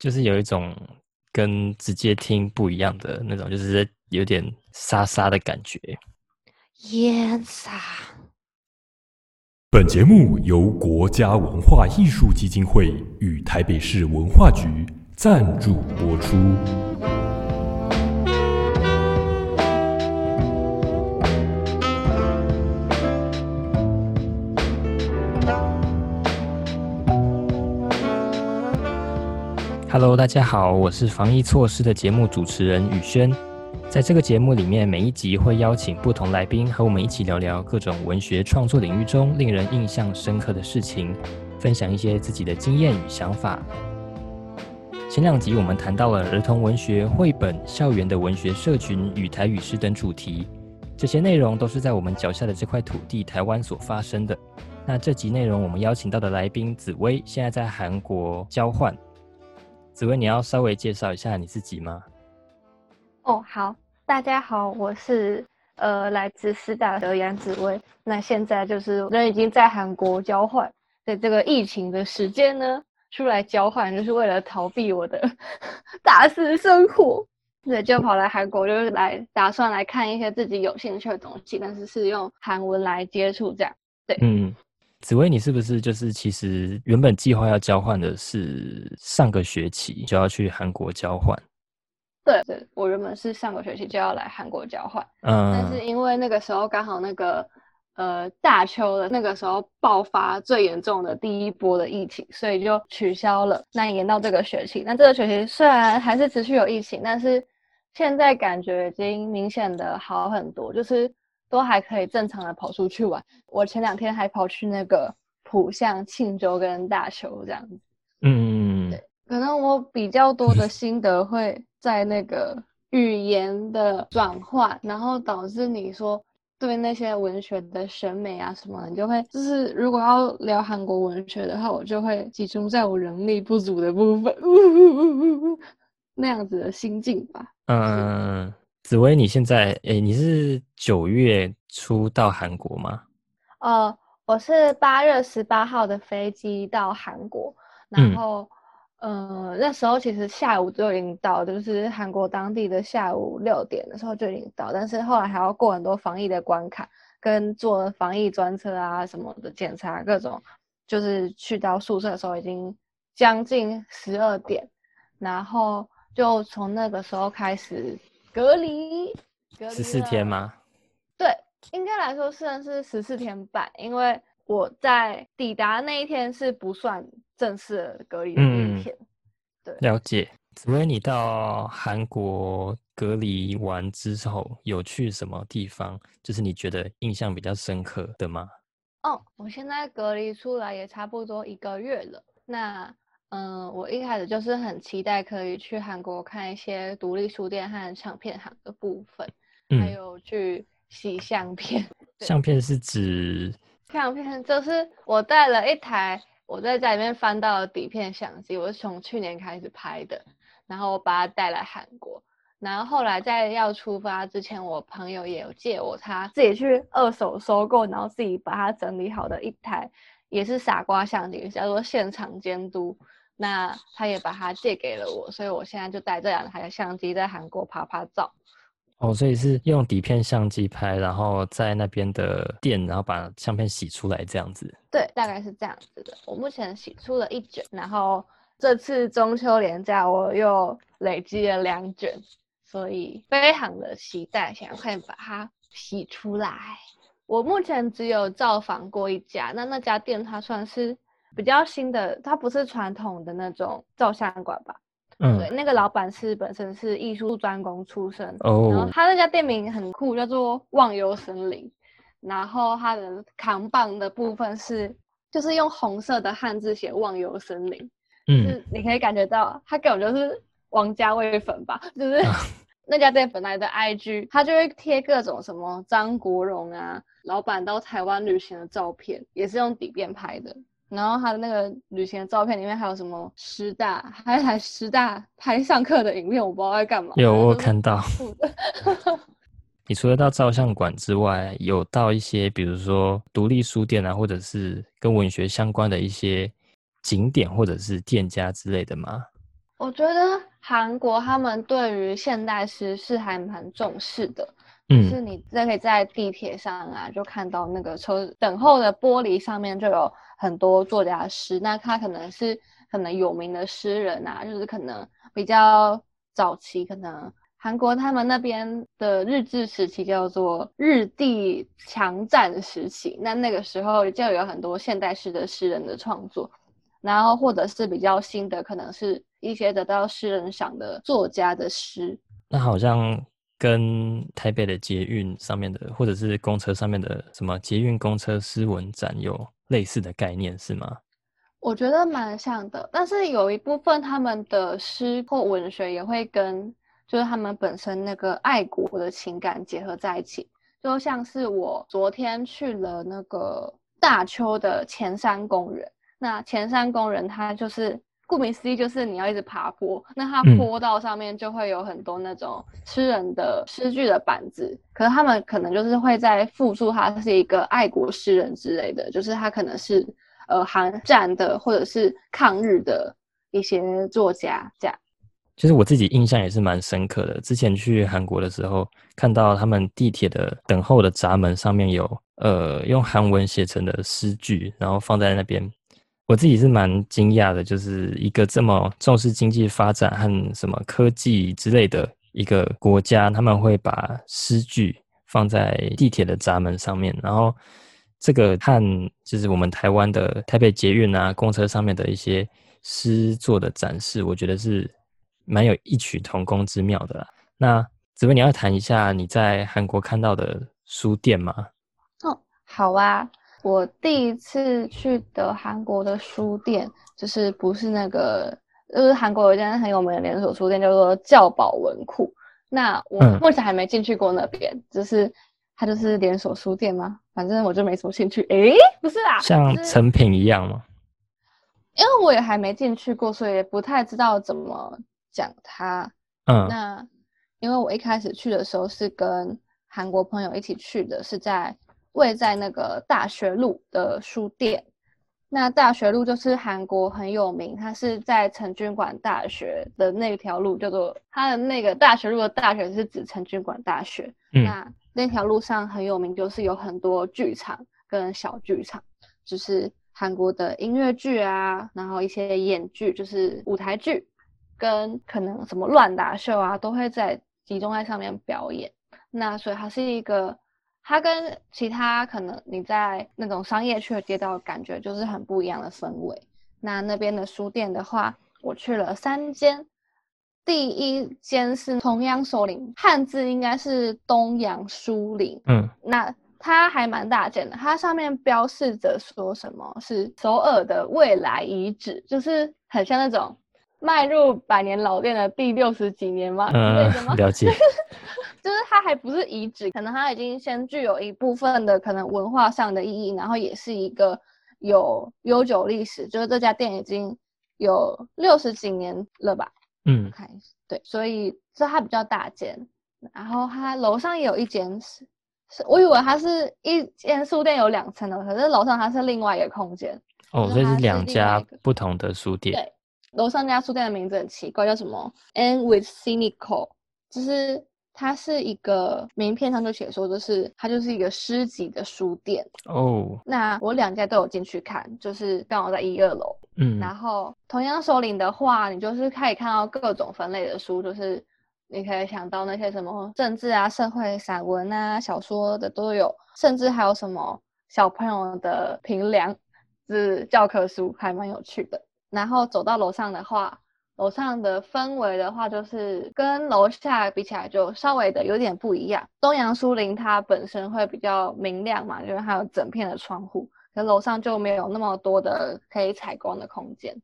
就是有一种跟直接听不一样的那种，就是有点沙沙的感觉。烟沙。本节目由国家文化艺术基金会与台北市文化局赞助播出。Hello，大家好，我是防疫措施的节目主持人宇轩。在这个节目里面，每一集会邀请不同来宾和我们一起聊聊各种文学创作领域中令人印象深刻的事情，分享一些自己的经验与想法。前两集我们谈到了儿童文学、绘本、校园的文学社群与台语诗等主题，这些内容都是在我们脚下的这块土地台湾所发生的。那这集内容我们邀请到的来宾紫薇，现在在韩国交换。紫薇，你要稍微介绍一下你自己吗？哦，好，大家好，我是呃来自师大的杨紫薇。那现在就是人已经在韩国交换，在这个疫情的时间呢，出来交换就是为了逃避我的 大四生活，对，就跑来韩国，就是来打算来看一些自己有兴趣的东西，但是是用韩文来接触这样。对，嗯。紫薇，你是不是就是其实原本计划要交换的是上个学期就要去韩国交换？对对，我原本是上个学期就要来韩国交换，嗯，但是因为那个时候刚好那个呃大秋的那个时候爆发最严重的第一波的疫情，所以就取消了，那延到这个学期。那这个学期虽然还是持续有疫情，但是现在感觉已经明显的好很多，就是。都还可以正常的跑出去玩。我前两天还跑去那个浦项、庆州跟大邱这样子。嗯，对，可能我比较多的心得会在那个语言的转换，然后导致你说对那些文学的审美啊什么，你就会就是如果要聊韩国文学的话，我就会集中在我能力不足的部分，那样子的心境吧。嗯。紫薇，你现在诶，你是九月初到韩国吗？呃，我是八月十八号的飞机到韩国，然后，呃，那时候其实下午就已经到，就是韩国当地的下午六点的时候就已经到，但是后来还要过很多防疫的关卡，跟坐防疫专车啊什么的检查各种，就是去到宿舍的时候已经将近十二点，然后就从那个时候开始。隔离十四天吗？对，应该来说算是十四天半，因为我在抵达那一天是不算正式隔离的那一天。对，了解。紫薇，你到韩国隔离完之后，有去什么地方？就是你觉得印象比较深刻的吗？哦，我现在隔离出来也差不多一个月了。那嗯，我一开始就是很期待可以去韩国看一些独立书店和唱片行的部分，还有去洗相片。相片是指？相片就是我带了一台我在家里面翻到的底片相机，我是从去年开始拍的，然后我把它带来韩国，然后后来在要出发之前，我朋友也有借我他自己去二手收购，然后自己把它整理好的一台，也是傻瓜相机，叫做现场监督。那他也把它借给了我，所以我现在就带这两台相机在韩国拍拍照。哦，所以是用底片相机拍，然后在那边的店，然后把相片洗出来这样子。对，大概是这样子的。我目前洗出了一卷，然后这次中秋连假我又累积了两卷，所以非常的期待，想要快点把它洗出来。我目前只有造访过一家，那那家店它算是。比较新的，它不是传统的那种照相馆吧？嗯，对，那个老板是本身是艺术专攻出身，哦，然后他那家店名很酷，叫做忘忧森林，然后他的扛棒的部分是就是用红色的汉字写忘忧森林，嗯，你可以感觉到他根本就是王家卫粉吧？就是 那家店本来的 IG，他就会贴各种什么张国荣啊，老板到台湾旅行的照片，也是用底片拍的。然后他的那个旅行的照片里面还有什么师大，还有台师大拍上课的影片，我不知道在干嘛。有我看到。你除了到照相馆之外，有到一些比如说独立书店啊，或者是跟文学相关的一些景点或者是店家之类的吗？我觉得韩国他们对于现代诗是还蛮重视的，嗯。就是你在可以在地铁上啊，就看到那个车等候的玻璃上面就有很多作家诗，那他可能是可能有名的诗人啊，就是可能比较早期，可能韩国他们那边的日治时期叫做日帝强占时期，那那个时候就有很多现代诗的诗人的创作，然后或者是比较新的，可能是一些得到诗人赏的作家的诗，那好像跟台北的捷运上面的，或者是公车上面的什么捷运公车诗文展有类似的概念是吗？我觉得蛮像的，但是有一部分他们的诗或文学也会跟就是他们本身那个爱国的情感结合在一起，就像是我昨天去了那个大邱的前山公园，那前山公园它就是顾名思义就是你要一直爬坡，那它嗯坡道上面就会有很多那种诗人的诗句的板子，可是他们可能就是会在复述他是一个爱国诗人之类的，就是他可能是呃韩战的或者是抗日的一些作家这样。其实我自己印象也是蛮深刻的。之前去韩国的时候，看到他们地铁的等候的闸门上面有呃用韩文写成的诗句，然后放在那边。我自己是蛮惊讶的，就是一个这么重视经济发展和什么科技之类的一个国家，他们会把诗句放在地铁的闸门上面，然后这个和就是我们台湾的台北捷运啊、公车上面的一些诗作的展示，我觉得是蛮有异曲同工之妙的啦。那子薇，你要谈一下你在韩国看到的书店吗？哦，好啊，我第一次去的韩国的书店，就是不是那个，就是韩国有一间很有名的连锁书店，叫做教保文库。那我嗯目前还没进去过那边，就是它就是连锁书店吗？反正我就没什么兴趣。诶，不是啦，像成品一样吗？因为我也还没进去过，所以也不太知道怎么讲它。嗯那因为我一开始去的时候是跟韩国朋友一起去的，是在位在那个大学路的书店。那大学路就是韩国很有名，它是在成均馆大学的那条路，叫做它的那个大学路的大学是指成均馆大学。嗯那那条路上很有名，就是有很多剧场跟小剧场，就是韩国的音乐剧啊，然后一些演剧，就是舞台剧，跟可能什么乱打秀啊，都会在集中在上面表演。那所以它是一个，它跟其他可能你在那种商业区的街道感觉就是很不一样的氛围。那那边的书店的话，我去了三间，第一间是同阳首领，汉字应该是东阳书林，嗯那它还蛮大件的，它上面标示着说什么是首尔的未来遗址，就是很像那种迈入百年老店的第六十几年吗？之类的吗嗯，？了解。就是它还不是遗址，可能它已经先具有一部分的可能文化上的意义，然后也是一个有悠久历史，就是这家店已经有六十几年了吧？嗯看一下，对，所以这它比较大间，然后它楼上也有一间是，是我以为它是一间书店有两层的，可是楼上它是另外一个空间。哦，就是它是所以是两家不同的书店。对，楼上那家书店的名字很奇怪，叫什么？And with cynical，就是它是一个名片上就写说，就是它就是一个诗集的书店。哦，那我两家都有进去看，就是刚好在一二楼。嗯然后同样首领的话，你就是可以看到各种分类的书，就是你可以想到那些什么政治啊、社会散文啊、小说的都有，甚至还有什么小朋友的评量，是教科书，还蛮有趣的。然后走到楼上的话，楼上的氛围的话，就是跟楼下比起来就稍微的有点不一样。东阳书林它本身会比较明亮嘛，因为它有整片的窗户。可楼上就没有那么多的可以采光的空间。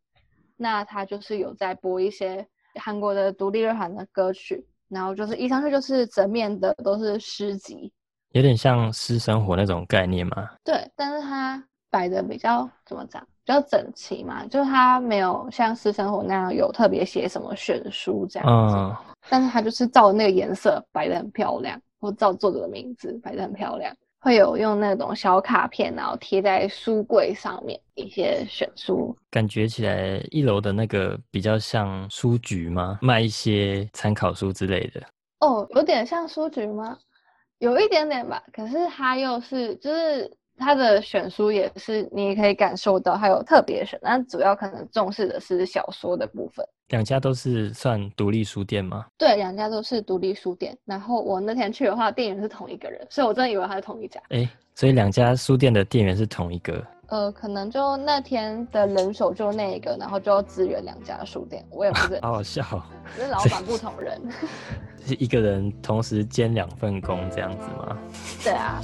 那它就是有在播一些韩国的独立乐团的歌曲，然后就是一上去就是整面的都是诗集，有点像私生活那种概念嘛。对，但是它摆的比较怎么讲，比较整齐嘛，就是它没有像私生活那样有特别写什么选书这样子，嗯，但是它就是照那个颜色摆的很漂亮，或照作者的名字摆的很漂亮，会有用那种小卡片，然后贴在书柜上面一些选书。感觉起来一楼的那个比较像书局吗？卖一些参考书之类的。哦，有点像书局吗？有一点点吧。可是它又是，就是它的选书也是，你也可以感受到它有特别选，但主要可能重视的是小说的部分。两家都是算独立书店吗？对，两家都是独立书店。然后我那天去的话，店员是同一个人，所以我真的以为他是同一家。哎，所以两家书店的店员是同一个？呃，可能就那天的人手就那一个，然后就要支援两家书店，我也不是。好好笑，是老板不同人，是一个人同时兼两份工这样子吗？对啊。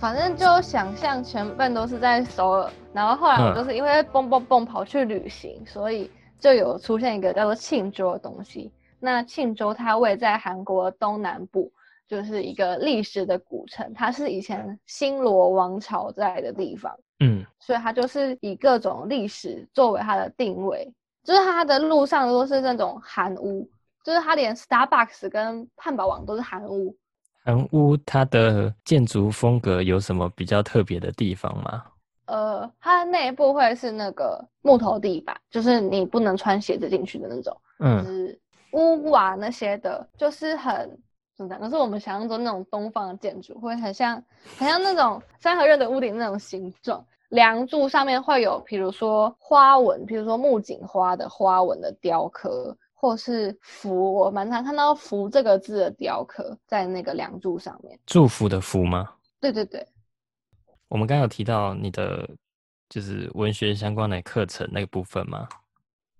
反正就想象全部都是在首尔，然后后来我就是因为蹦蹦蹦跑去旅行，所以就有出现一个叫做庆州的东西。那庆州它位在韩国东南部，就是一个历史的古城，它是以前新罗王朝在的地方。嗯，所以它就是以各种历史作为它的定位，就是它的路上都是那种韩屋，就是它连 Starbucks 跟汉堡王都是韩屋。韩屋它的建筑风格有什么比较特别的地方吗？呃，它的内部会是那个木头地板，就是你不能穿鞋子进去的那种。嗯，是屋瓦那些的，就是很怎么讲？可是我们想象中那种东方的建筑，会很像很像那种三合院的屋顶那种形状。梁柱上面会有，比如说花纹，比如说木槿花的花纹的雕刻。或是福，我蛮常看到“福”这个字的雕刻在那个梁柱上面。祝福的福吗？对对对。我们刚刚有提到你的就是文学相关的课程那个部分吗？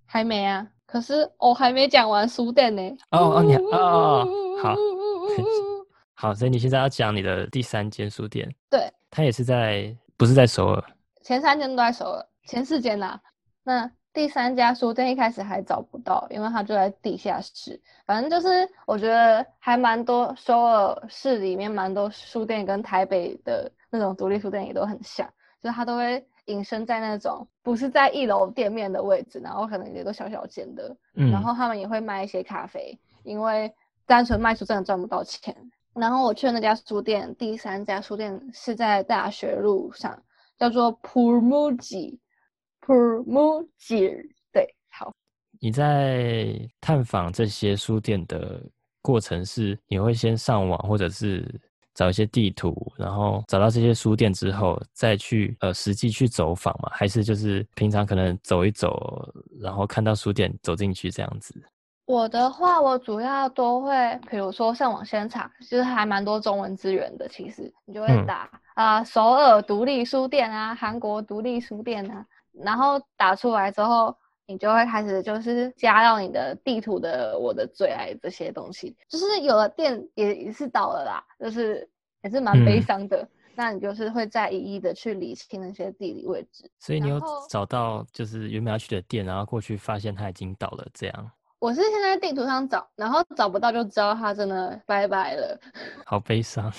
还没啊，可是我还没讲完书店呢。哦哦，你哦 好，好，所以你现在要讲你的第三间书店。对，它也是在，不是在首尔。前三间都在首尔，前四间呐，那。第三家书店一开始还找不到，因为它就在地下室。反正就是我觉得还蛮多，首尔市里面蛮多书店跟台北的那种独立书店也都很像，就是它都会隐身在那种不是在一楼店面的位置，然后可能也都小小间的。嗯。然后他们也会卖一些咖啡，因为单纯卖书真的赚不到钱。然后我去的那家书店，第三家书店是在大学路上，叫做普木吉。普木吉对，好。你在探访这些书店的过程是，你会先上网，或者是找一些地图，然后找到这些书店之后，再去呃实际去走访嘛？还是就是平常可能走一走，然后看到书店走进去这样子？我的话，我主要都会，比如说上网先查，就是还蛮多中文资源的。其实你就会打啊，首尔独立书店啊，韩国独立书店啊。然后打出来之后，你就会开始就是加到你的地图的我的最爱这些东西，就是有了店也也是倒了啦，就是也是蛮悲伤的。那你就是会再一一的去理清那些地理位置。所以你有找到就是原本要去的店，然后过去发现它已经倒了，这样。我是现在地图上找，然后找不到就知道它真的拜拜了。好悲伤。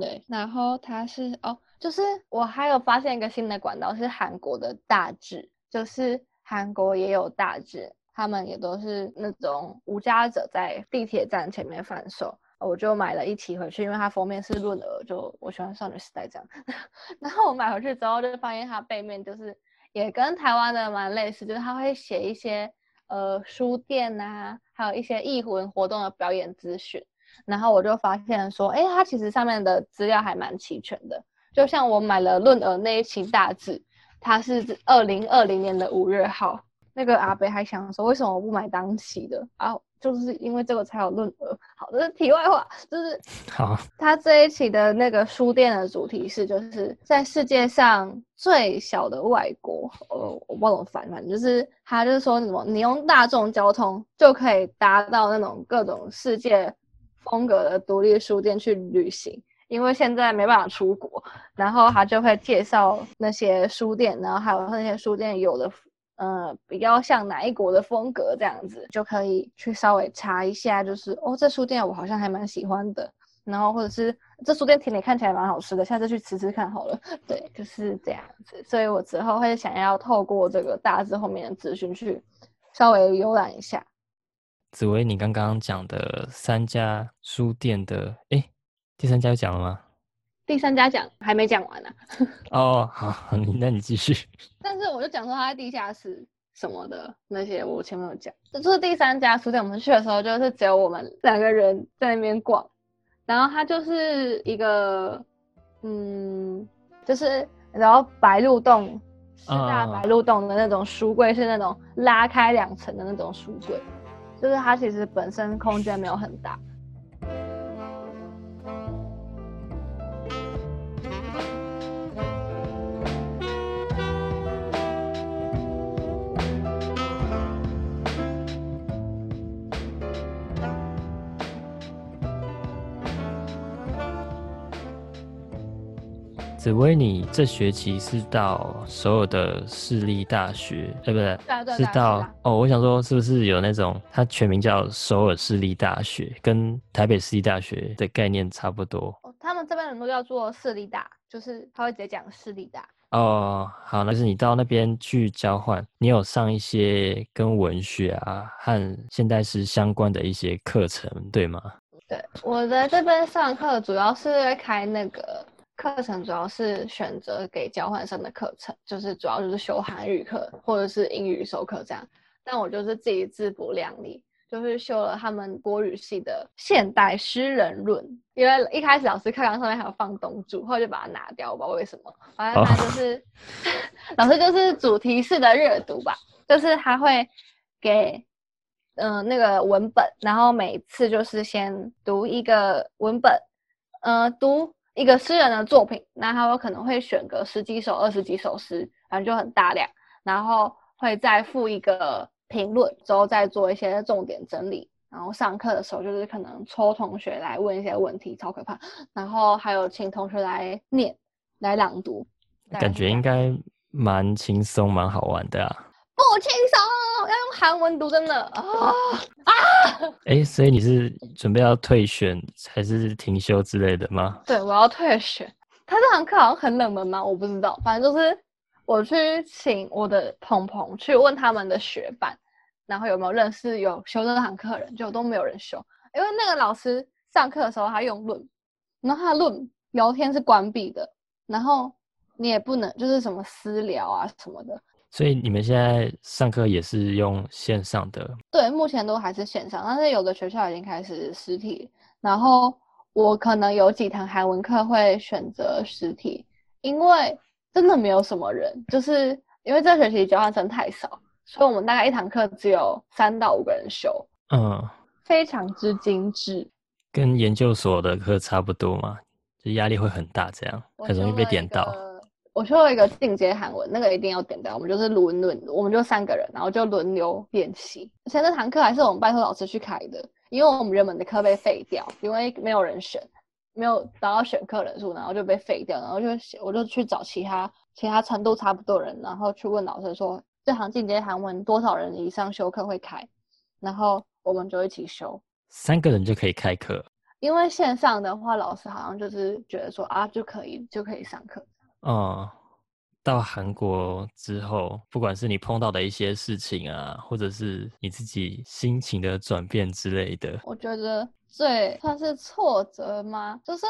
对，然后它是哦。就是我还有发现一个新的管道，是韩国的大志，就是韩国也有大志，他们也都是那种无家者在地铁站前面贩售，我就买了一期回去，因为它封面是润儿，就我喜欢少女时代这样。然后我买回去之后，就发现它背面就是也跟台湾的蛮类似，就是它会写一些呃书店啊，还有一些艺文活动的表演资讯。然后我就发现说，哎，它其实上面的资料还蛮齐全的。就像我买了论鹅那一期大字，它是二零二零年的五月号。那个阿北还想说，为什么我不买当期的啊？就是因为这个才有论鹅。好，这是题外话，就是 好。他这一期的那个书店的主题是，就是在世界上最小的外国。呃，我不知道怎么反，反正就是他就是说什么，你用大众交通就可以达到那种各种世界风格的独立书店去旅行。因为现在没办法出国，然后他就会介绍那些书店，然后还有那些书店有的，呃，比较像哪一国的风格这样子，就可以去稍微查一下，就是哦，这书店我好像还蛮喜欢的，然后或者是这书店甜点看起来蛮好吃的，下次去吃吃看好了。对，就是这样子。所以我之后会想要透过这个大致后面的资讯去稍微浏览一下。紫薇，你刚刚讲的三家书店的，哎，第三家讲了吗？第三家讲还没讲完呢。哦，好，你那你继续。但是我就讲说他在地下室什么的那些，我前面有讲。这就是第三家书店，我们去的时候就是只有我们两个人在那边逛，然后它就是一个，嗯，就是然后白鹿洞，四大白鹿洞的那种书柜是那种拉开两层的那种书柜。就是它其实本身空间没有很大。紫薇，你这学期是到所有的私立大学，对不对？是到哦，我想说，是不是有那种它全名叫首尔市立大学，跟台北市立大学的概念差不多？哦，他们这边人都叫做市立大，就是他会直接讲市立大。哦，好，那是你到那边去交换，你有上一些跟文学啊和现代诗相关的一些课程，对吗？对，我在这边上课主要是开那个。课程主要是选择给交换生的课程，就是主要就是修韩语课或者是英语授课这样。但我就是自己自不量力，就是修了他们国语系的现代诗人论。因为一开始老师课纲上面还有放东主，后来就把它拿掉，我不知道为什么。反正他就是 老师就是主题式的阅读吧，就是他会给嗯那个文本，然后每次就是先读一个文本，呃读。一个诗人的作品，那他有可能会选个十几首、二十几首诗，反正就很大量，然后会再附一个评论，之后再做一些重点整理。然后上课的时候就是可能抽同学来问一些问题，超可怕。然后还有请同学来念、来朗读，感觉应该蛮轻松、蛮好玩的啊。不轻松，韩文读，真的啊啊！哎，所以你是准备要退选还是停休之类的吗？对，我要退选。他这堂课好像很冷门吗？我不知道，反正就是我去请我的朋朋去问他们的学伴，然后有没有认识有修这堂课的人，就都没有人修，因为那个老师上课的时候他用论，然后他的论聊天是关闭的，然后你也不能就是什么私聊啊什么的。所以你们现在上课也是用线上的？对，目前都还是线上，但是有的学校已经开始实体。然后我可能有几堂韩文课会选择实体，因为真的没有什么人，就是因为这学期交换生太少，所以我们大概一堂课只有三到五个人修。嗯，非常之精致，跟研究所的课差不多嘛，就压力会很大，这样很容易被点到。我修了一个进阶韩文，那个一定要点掉。我们就是轮轮，我们就三个人，然后就轮流练习。而且那堂课还是我们拜托老师去开的，因为我们原本的课被废掉，因为没有人选，没有达到选课人数，然后就被废掉。然后就我就去找其他其他程度差不多人，然后去问老师说这堂进阶韩文多少人以上修课会开，然后我们就一起修。三个人就可以开课，因为线上的话，老师好像就是觉得说啊就可以就可以上课。哦，到韩国之后，不管是你碰到的一些事情啊，或者是你自己心情的转变之类的，我觉得最算是挫折吗？就是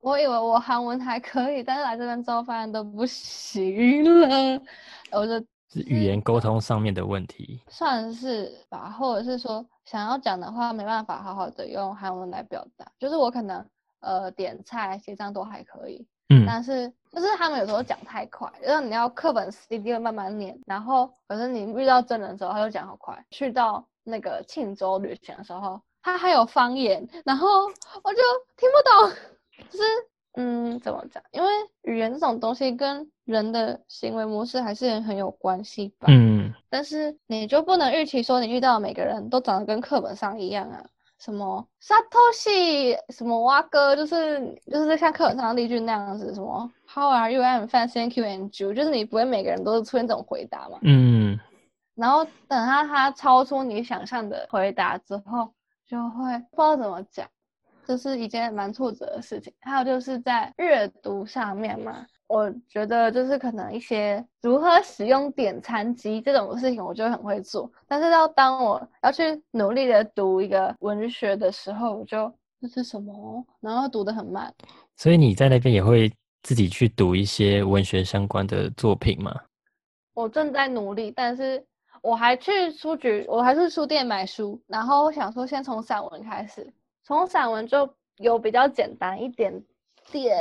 我以为我韩文还可以，但是来这边之后发现都不行了。我就是语言沟通上面的问题，算是吧，或者是说想要讲的话没办法好好的用韩文来表达，就是我可能呃点菜结账都还可以。嗯，但是就是他们有时候讲太快，就是你要课本 CD 慢慢念，然后可是你遇到真人的时候，他就讲好快。去到那个庆州旅行的时候，他还有方言，然后我就听不懂。就是嗯，怎么讲？因为语言这种东西跟人的行为模式还是很有关系吧。嗯，但是你就不能预期说你遇到每个人都长得跟课本上一样啊。什么沙托西，什么蛙哥，就是就是像课本上的例句那样子，什么 How are you? I'm fine, thank you, and you。就是你不会每个人都是出现这种回答嘛？嗯。然后等他他超出你想象的回答之后，就会不知道怎么讲，这是一件蛮挫折的事情。还有就是在阅读上面嘛，我觉得就是可能一些如何使用点餐机这种事情，我就很会做。但是要当我要去努力的读一个文学的时候，我就这是什么？然后读得很慢。所以你在那边也会自己去读一些文学相关的作品吗？我正在努力，但是我还去书局，我还是书店买书。然后我想说，先从散文开始，从散文就有比较简单一点点。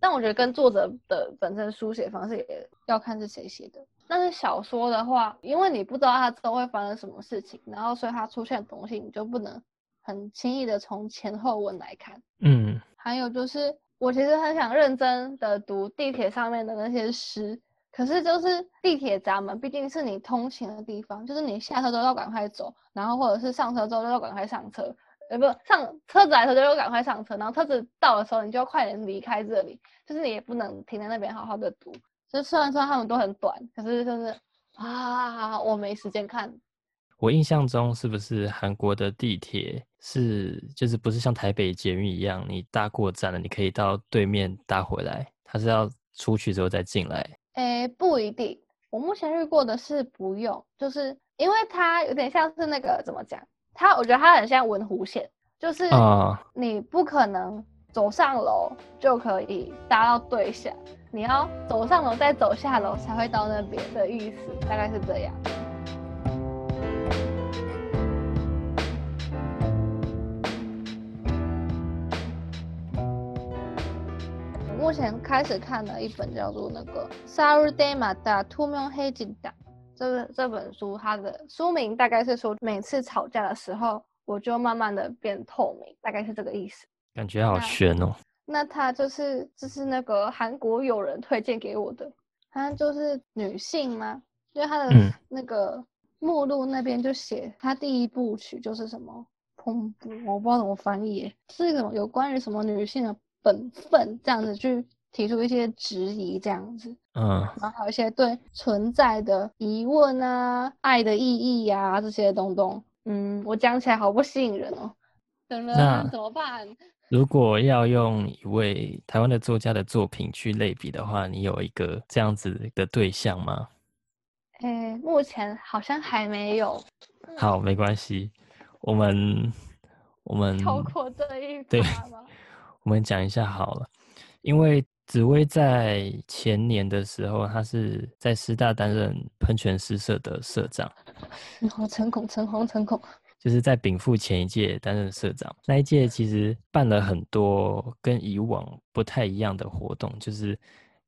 但我觉得跟作者的本身书写方式也要看是谁写的。但是小说的话，因为你不知道它之后会发生什么事情，然后所以它出现的东西你就不能很轻易的从前后文来看。嗯，还有就是我其实很想认真的读地铁上面的那些诗。可是就是地铁闸门毕竟是你通勤的地方，就是你下车之后要赶快走，然后或者是上车之后就要赶快上车，呃，不上车子来的时候就要赶快上车，然后车子到的时候你就要快点离开这里，就是你也不能停在那边好好的读。就虽然说他们都很短，可是就是啊，我没时间看。我印象中是不是韩国的地铁是就是不是像台北捷运一样，你搭过站了你可以到对面搭回来，它是要出去之后再进来？诶，不一定。我目前遇过的是不用，就是因为它有点像是那个怎么讲？它我觉得它很像文湖线，就是你不可能走上楼就可以搭到对象，你要走上楼再走下楼才会到那边的意思，大概是这样。目前开始看了一本叫做那个《Saturday m a d a t u m y o n h e j i n d a 这这本书，它的书名大概是说每次吵架的时候，我就慢慢的变透明，大概是这个意思。感觉好悬哦。那它就是就是那个韩国友人推荐给我的，它就是女性吗？因为它的那个目录那边就写，它第一部曲就是什么砰，我不知道怎么翻译，是一种有关于什么女性的。本分这样子去提出一些质疑，这样子，嗯，然后还有一些对存在的疑问啊，爱的意义呀这些东东，嗯，我讲起来好不吸引人哦。那怎么办？如果要用一位台湾的作家的作品去类比的话，你有一个这样子的对象吗？诶，目前好像还没有。好，没关系，我们我们超过这一对。我们讲一下好了，因为紫薇在前年的时候，他是在师大担任喷泉诗社的社长。好 成功，成功，成功。就是在禀赋前一届担任社长，那一届其实办了很多跟以往不太一样的活动，就是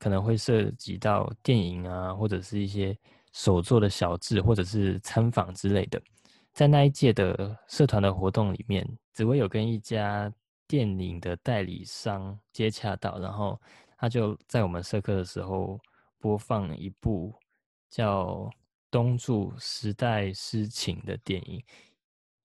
可能会涉及到电影啊，或者是一些手作的小志，或者是参访之类的。在那一届的社团的活动里面，紫薇有跟一家。电影的代理商接洽到，然后他就在我们社课的时候播放一部叫《东柱时代诗情》的电影，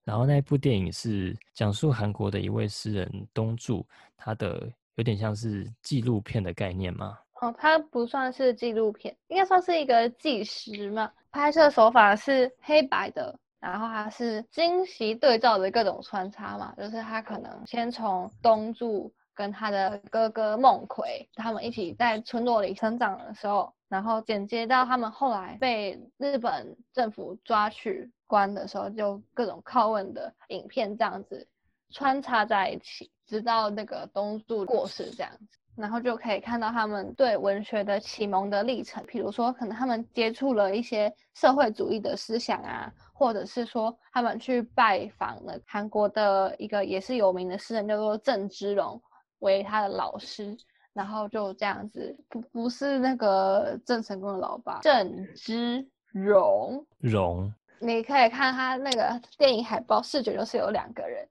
然后那部电影是讲述韩国的一位诗人东柱，他的有点像是纪录片的概念吗？哦，它不算是纪录片，应该算是一个纪实嘛。拍摄手法是黑白的。然后它是惊喜对照的各种穿插嘛，就是他可能先从东柱跟他的哥哥孟奎他们一起在村落里成长的时候，然后剪接到他们后来被日本政府抓去关的时候，就各种拷问的影片这样子穿插在一起，直到那个东柱过世这样子，然后就可以看到他们对文学的启蒙的历程，譬如说可能他们接触了一些社会主义的思想啊。或者是说，他们去拜访了韩国的一个也是有名的诗人，叫做郑芝龙为他的老师，然后就这样子，不不是那个郑成功的老爸，郑芝荣。荣，你可以看他那个电影海报，视觉就是有两个人，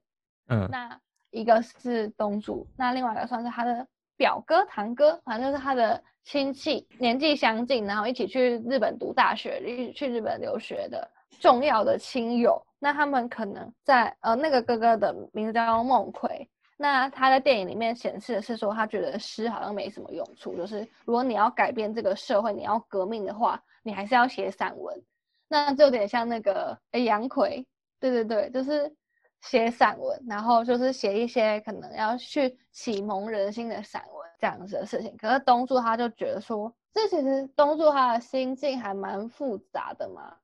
嗯，那一个是东主，那另外一个算是他的表哥堂哥，反正就是他的亲戚，年纪相近，然后一起去日本读大学，一起去日本留学的。重要的亲友，那他们可能在呃，那个哥哥的名字叫孟奎，那他在电影里面显示的是说，他觉得诗好像没什么用处，就是如果你要改变这个社会，你要革命的话，你还是要写散文。那就有点像那个哎杨奎，对对对，就是写散文，然后就是写一些可能要去启蒙人心的散文这样子的事情。可是东柱他就觉得说，这其实东柱他的心境还蛮复杂的嘛，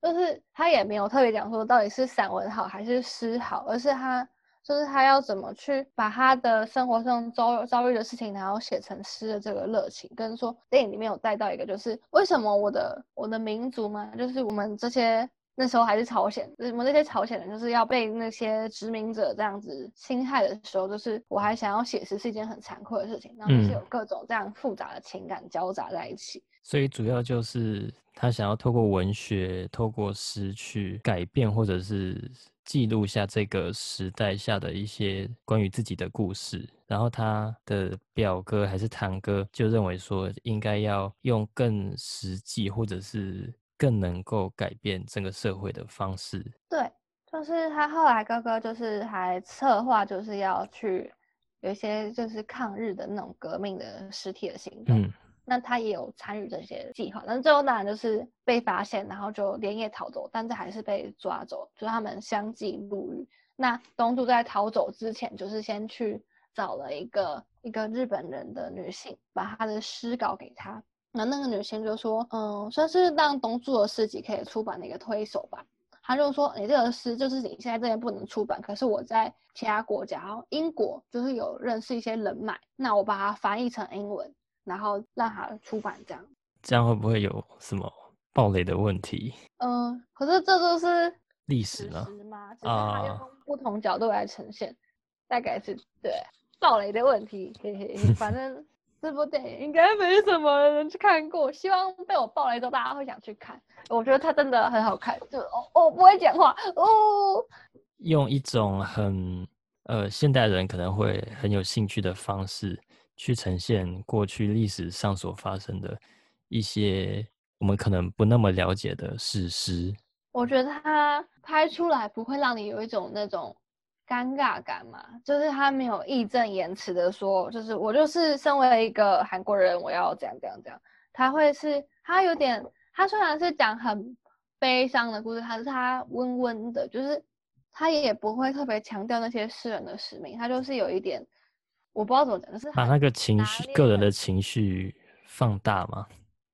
就是他也没有特别讲说到底是散文好还是诗好，而是他就是他要怎么去把他的生活上遭遭遇的事情，然后写成诗的这个热情，跟说电影里面有带到一个，就是为什么我的我的民族嘛，就是我们这些。那时候还是朝鲜，我们那些朝鲜人就是要被那些殖民者这样子侵害的时候，就是我还想要写诗是一件很残酷的事情，然后是有各种这样复杂的情感交杂在一起。所以主要就是他想要透过文学、透过诗去改变或者是记录下这个时代下的一些关于自己的故事。然后他的表哥还是堂哥就认为说，应该要用更实际或者是。更能够改变整个社会的方式。对，就是他后来哥哥就是还策划，就是要去有一些就是抗日的那种革命的实体的行动。嗯，那他也有参与这些计划，但最后当然就是被发现，然后就连夜逃走，但是还是被抓走，就他们相继入狱。那东柱在逃走之前，就是先去找了一个一个日本人的女性，把他的诗稿给她。那那个女性就说，嗯，算是让东柱的诗集可以出版的一个推手吧。他就说，你这个诗就是你现在这边不能出版，可是我在其他国家，然后英国就是有认识一些人脉，那我把它翻译成英文，然后让它出版这样。这样会不会有什么暴雷的问题？嗯，可是这就是历史呢？啊，用不同角度来呈现，大概是对暴雷的问题。嘿嘿，反正。这部电影应该没什么人去看过，希望被我暴雷之后大家会想去看。我觉得它真的很好看，就哦哦不会讲话哦，用一种很呃现代人可能会很有兴趣的方式去呈现过去历史上所发生的一些我们可能不那么了解的史实。我觉得它拍出来不会让你有一种那种。尴尬感嘛，就是他没有义正言辞的说，就是我就是身为一个韩国人，我要怎样怎样怎样。他会是，他有点，他虽然是讲很悲伤的故事，但是他温温的，就是他也不会特别强调那些诗人的使命，他就是有一点，我不知道怎么讲，就是把那个情绪、个人的情绪放大吗？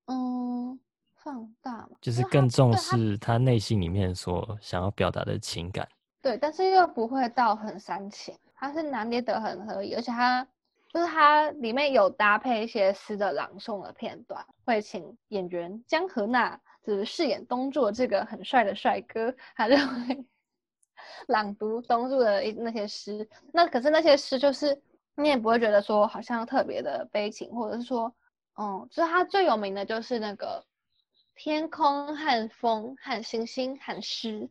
嗯，放大嘛，就是更重视他内心里面所想要表达的情感。对，但是又不会到很煽情，他是拿捏得很合理，而且他就是他里面有搭配一些诗的朗诵的片段，会请演员江河娜就是饰演东柱这个很帅的帅哥，他就会 朗读东柱的那些诗。那可是那些诗就是你也不会觉得说好像特别的悲情，或者是说，嗯，就是他最有名的就是那个天空和风和星星和诗。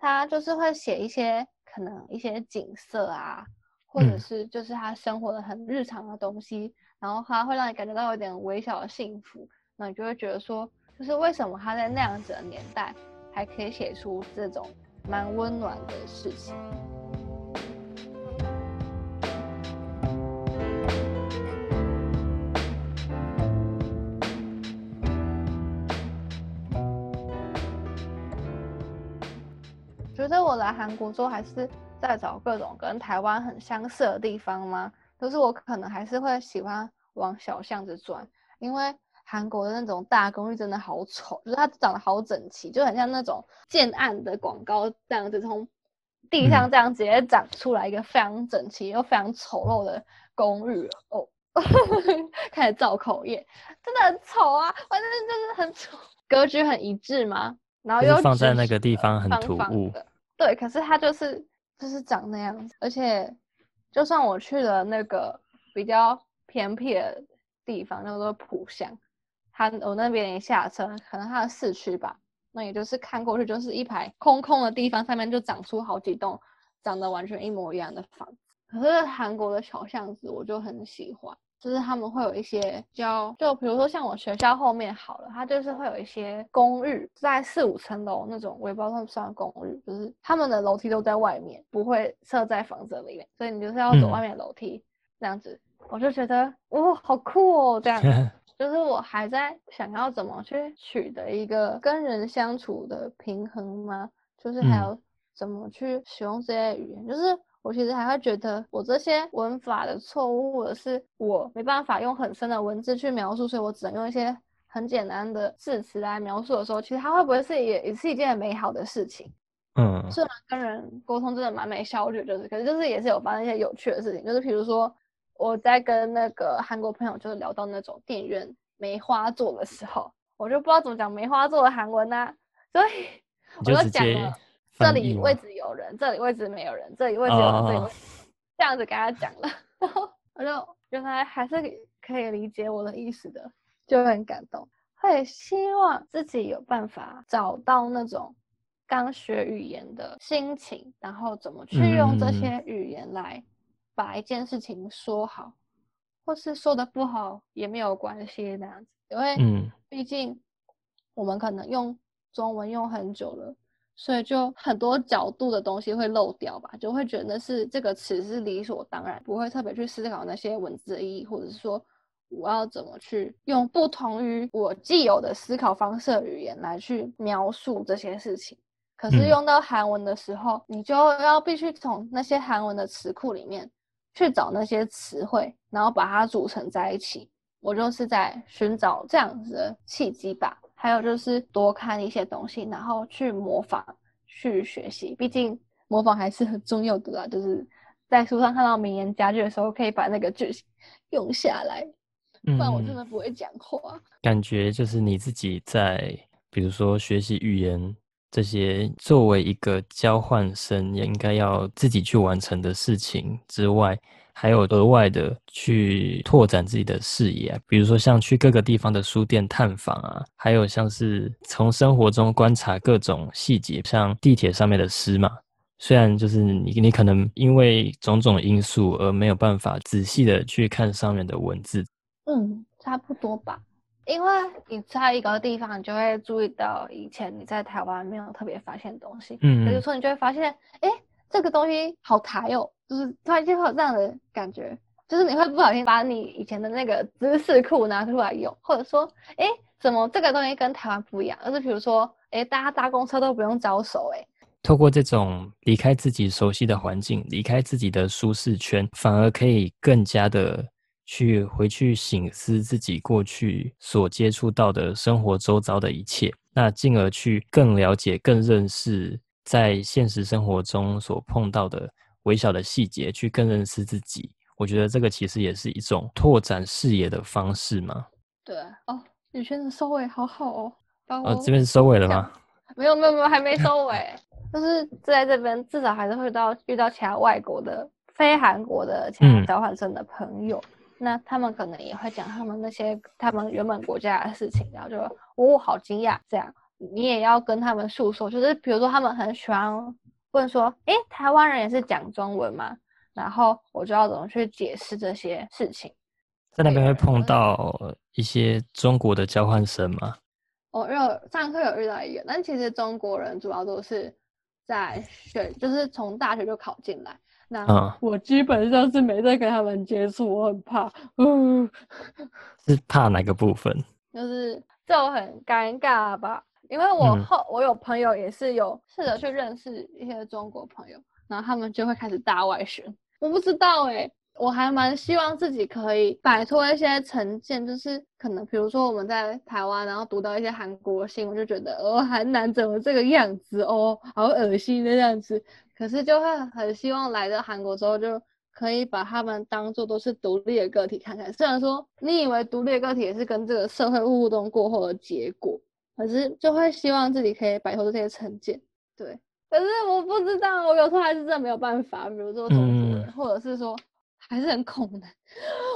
他就是会写一些可能一些景色啊，或者是就是他生活的很日常的东西，然后他会让你感觉到有点微小的幸福，那你就会觉得说，就是为什么他在那样子的年代还可以写出这种蛮温暖的事情。觉得我来韩国之后，还是在找各种跟台湾很相似的地方吗？就是我可能还是会喜欢往小巷子转，因为韩国的那种大公寓真的好丑，就是它长得好整齐，就很像那种建案的广告这样子，从地上这样直接长出来一个非常整齐又非常丑陋的公寓哦，开始造口业，真的很丑啊，反正就是很丑，格局很一致吗？然后又放在那个地方很突兀。对，可是它就是就是长那样子，而且就算我去了那个比较偏僻的地方，叫做浦乡，它我那边一下车，可能它的市区吧，那也就是看过去就是一排空空的地方，上面就长出好几栋长得完全一模一样的房子。可是韩国的小巷子，我就很喜欢。就是他们会有一些叫，就比如说像我学校后面好了，它就是会有一些公寓，在四五层楼那种，我也不知道算不算公寓，就是他们的楼梯都在外面，不会设在房子里面，所以你就是要走外面楼梯这样子。我就觉得哇，好酷哦，这样，就是我还在想要怎么去取得一个跟人相处的平衡吗？就是还有怎么去使用这些语言，就是我其实还会觉得我这些文法的错误，或者是我没办法用很深的文字去描述，所以我只能用一些很简单的字词来描述的时候，其实它会不会是也也是一件美好的事情？嗯，虽然跟人沟通真的蛮没效率，就是，可是就是也是有发生一些有趣的事情，就是比如说我在跟那个韩国朋友就是聊到那种电影院梅花座的时候，我就不知道怎么讲梅花座的韩文呐、所以我就讲了这里位置有人，这里位置没有人，这里位置有人，这里位哦。置这样子跟他讲了，然后我就原来还是可以理解我的意思的，就很感动，会希望自己有办法找到那种刚学语言的心情，然后怎么去用这嗯。些语言来把一件事情说好，或是说的不好也没有关系那样子，因为嗯。毕竟我们可能用中文用很久了，所以就很多角度的东西会漏掉吧，就会觉得是这个词是理所当然，不会特别去思考那些文字的意义，或者是说我要怎么去用不同于我既有的思考方式的语言来去描述这些事情。可是嗯用到韩文的时候，你就要必须从那些韩文的词库里面去找那些词汇，然后把它组成在一起。我就是在寻找这样子的契机吧。还有就是多看一些东西，然后去模仿、去学习。毕竟模仿还是很重要的啦。就是在书上看到名言佳句的时候，可以把那个句型 用下来，不然我真嗯，的不会讲话。感觉就是你自己在，比如说学习语言这些，作为一个交换生，也应该要自己去完成的事情之外，还有额外的去拓展自己的视野啊，比如说像去各个地方的书店探访啊，还有像是从生活中观察各种细节，像地铁上面的诗嘛。虽然就是你，你可能因为种种因素而没有办法仔细的去看上面的文字，嗯，差不多吧。因为你在一个地方，你就会注意到以前你在台湾没有特别发现的东西。嗯比如说，你就会发现，哎，这个东西好台哦，就是突然间会有这样的感觉，就是你会不小心把你以前的那个知识库拿出来用，或者说，哎，怎么这个东西跟台湾不一样？而是比如说，哎，大家搭公车都不用招手，哎，透过这种离开自己熟悉的环境，离开自己的舒适圈，反而可以更加的去回去醒思自己过去所接触到的生活周遭的一切，那进而去更了解、更认识在现实生活中所碰到的微小的细节，去更认识自己。我觉得这个其实也是一种拓展视野的方式嘛。对，哦，宇轩的收尾好好哦，把哦，我这边收尾了吗？没有没有没有，还没收尾，就是在这边至少还是会到遇到其他外国的非韩国的其他嗯交换生的朋友，那他们可能也会讲他们那些他们原本国家的事情，然后就哦好惊讶这样，你也要跟他们诉说，就是比如说他们很喜欢问说，诶，台湾人也是讲中文吗？然后我就要怎么去解释这些事情。在那边会碰嗯到一些中国的交换生吗？我哦有上课有遇到一个，但其实中国人主要都是在学，就是从大学就考进来。那嗯我基本上是没在跟他们接触，我很怕，嗯，是怕哪个部分？就是就很尴尬吧。因为我嗯后、我有朋友也是有试着去认识一些中国朋友，然后他们就会开始大外宣。我不知道哎、我还蛮希望自己可以摆脱一些成见，就是可能比如说我们在台湾，然后读到一些韩国新闻，就觉得哦，韩男怎么这个样子哦，好恶心的样子。可是就会很希望来到韩国之后，就可以把他们当做都是独立的个体看看。虽然说你以为独立的个体也是跟这个社会互动过后的结果，可是就会希望自己可以摆脱这些成见。对，可是我不知道，我有时候还是真的没有办法。比如说中国人，嗯或者是说还是很恐的，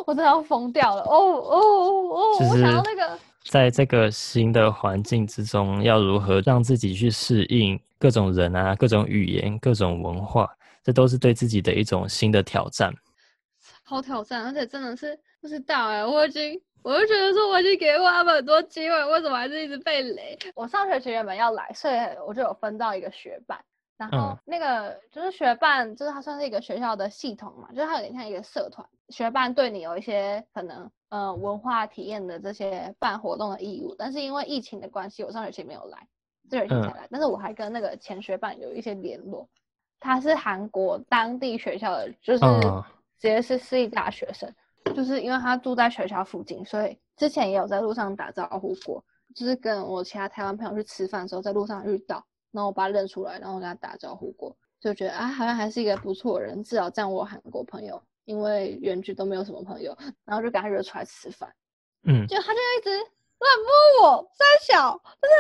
我真的要疯掉了。哦哦哦我想是要那个。在这个新的环境之中，要如何让自己去适应各种人啊、各种语言、各种文化，这都是对自己的一种新的挑战。好挑战，而且真的是不知道哎、我已经，我就觉得说我已经给过他们很多机会，为什么还是一直被雷？我上学期原本要来，所以我就有分到一个学伴，然后嗯那个就是学伴，就是它算是一个学校的系统嘛，就是它有点像一个社团，学伴对你有一些可能呃文化体验的这些办活动的义务，但是因为疫情的关系，我上学期没有来。这学期才来，但是我还跟那个前学伴有一些联络。他是韩国当地学校的，就是嗯直接是私立大学生，就是因为他住在学校附近，所以之前也有在路上打招呼过，就是跟我其他台湾朋友去吃饭的时候，在路上遇到，然后我把他认出来，然后跟他打招呼过，就觉得啊，好像还是一个不错的人，至少这样我有韩国朋友，因为远距都没有什么朋友，然后就跟他约出来吃饭。嗯就他就一直乱摸我，三小，就是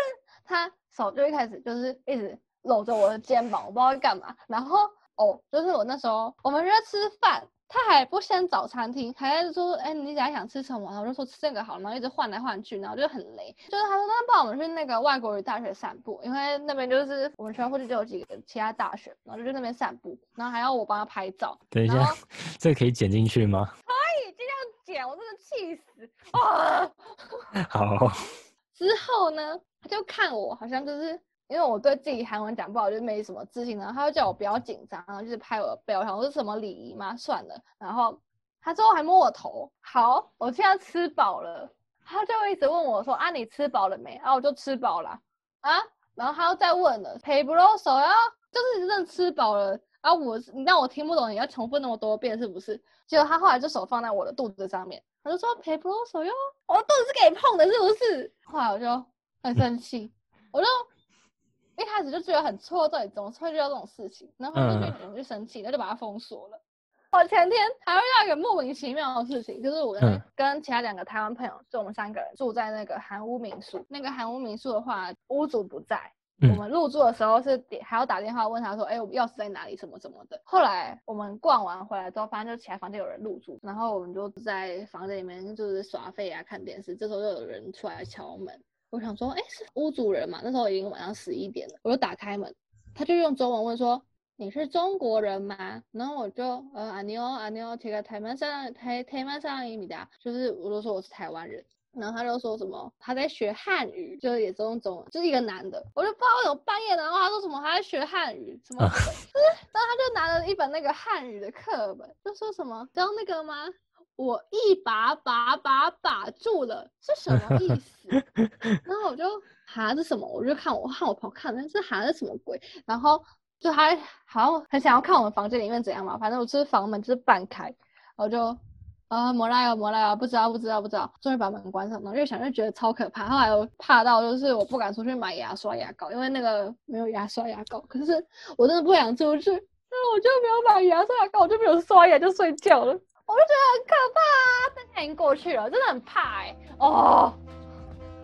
他手就一开始就是一直搂着我的肩膀，我不知道在干嘛。然后哦，就是我那时候我们约吃饭，他还不先找餐厅，还在说，哎、你等下想吃什么？然后我就说吃这个好了，然后一直换来换去，然后就很雷。就是他说，那不然我们去那个外国语大学散步，因为那边就是我们学校附近就有几个其他大学，然后就去那边散步，然后还要我帮他拍照。等一下，这个可以剪进去吗？可以，就这样剪，我真的气死啊！好，之后呢，他就看我好像就是因为我对自己韩文讲不好，就没什么自信，然后他就叫我不要紧张，然后就是拍我的背，我想说什么礼仪吗？算了，然后他之后还摸我头，好，我现在吃饱了，他就一直问我说啊你吃饱了没？啊我就吃饱了啊，然后他又再问了，赔不露手要就是真的吃饱了。啊，我你让我听不懂，你要重复那么多遍是不是？结果他后来就手放在我的肚子上面，他就说赔不露手哟，我的肚子是给碰的，是不是？后来我就很生气，我就一开始就觉得很错，到底怎么会遇到这种事情？然后我就觉得我就生气，然后就把它封锁了。我前天还遇到一个莫名其妙的事情，就是我嗯跟其他两个台湾朋友，就我们三个人住在那个韩屋民宿。那个韩屋民宿的话，屋主不在，我嗯们入住的时候是点还要打电话问他说，哎、我们钥匙在哪里什么什么的。后来我们逛完回来之后，发现就其他房间有人入住，然后我们就在房间里面就是耍废啊看电视。这时候就有人出来敲门，我想说，哎、是屋主人嘛？那时候已经晚上十一点了，我就打开门，他就用中文问说。你是中国人吗？然后我就呃阿妞阿妞，这个台湾上台台湾上一米的，就是我就说我是台湾人，然后他就说什么他在学汉语，就是也是用中文，就是一个男的，我就不知道为什么半夜，然后他说什么他在学汉语，什么，就 是然后他就拿了一本那个汉语的课本，就说什么知道那个吗？我一把把把把住了是什么意思？然后我就哈是什么？我就看我看我朋友看，但是哈是什么鬼？然后就他好像很想要看我们房间里面怎样嘛，反正我就是房门就是半开，我就啊摩拉呀摩拉呀，不知道不知道不知道，终于把门关上了，越想越觉得超可怕。后来我怕到就是我不敢出去买牙刷牙膏，因为那个没有牙刷牙膏，可是我真的不想出去，那我就没有买牙刷牙膏，我就没有刷牙就睡觉了，我就觉得很可怕啊。但它已经过去了，真的很怕哎、哦。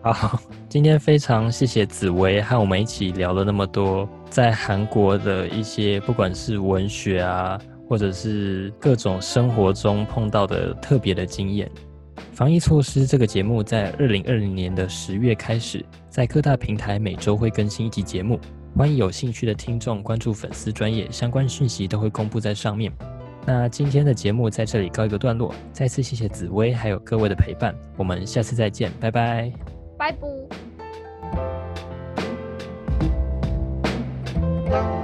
好，今天非常谢谢紫薇和我们一起聊了那么多在韩国的一些，不管是文学啊，或者是各种生活中碰到的特别的经验。防疫措施这个节目在二零二零年的十月开始，在各大平台每周会更新一集节目，欢迎有兴趣的听众关注粉丝专业，相关讯息都会公布在上面。那今天的节目在这里告一个段落，再次谢谢紫薇还有各位的陪伴，我们下次再见，拜拜，拜拜。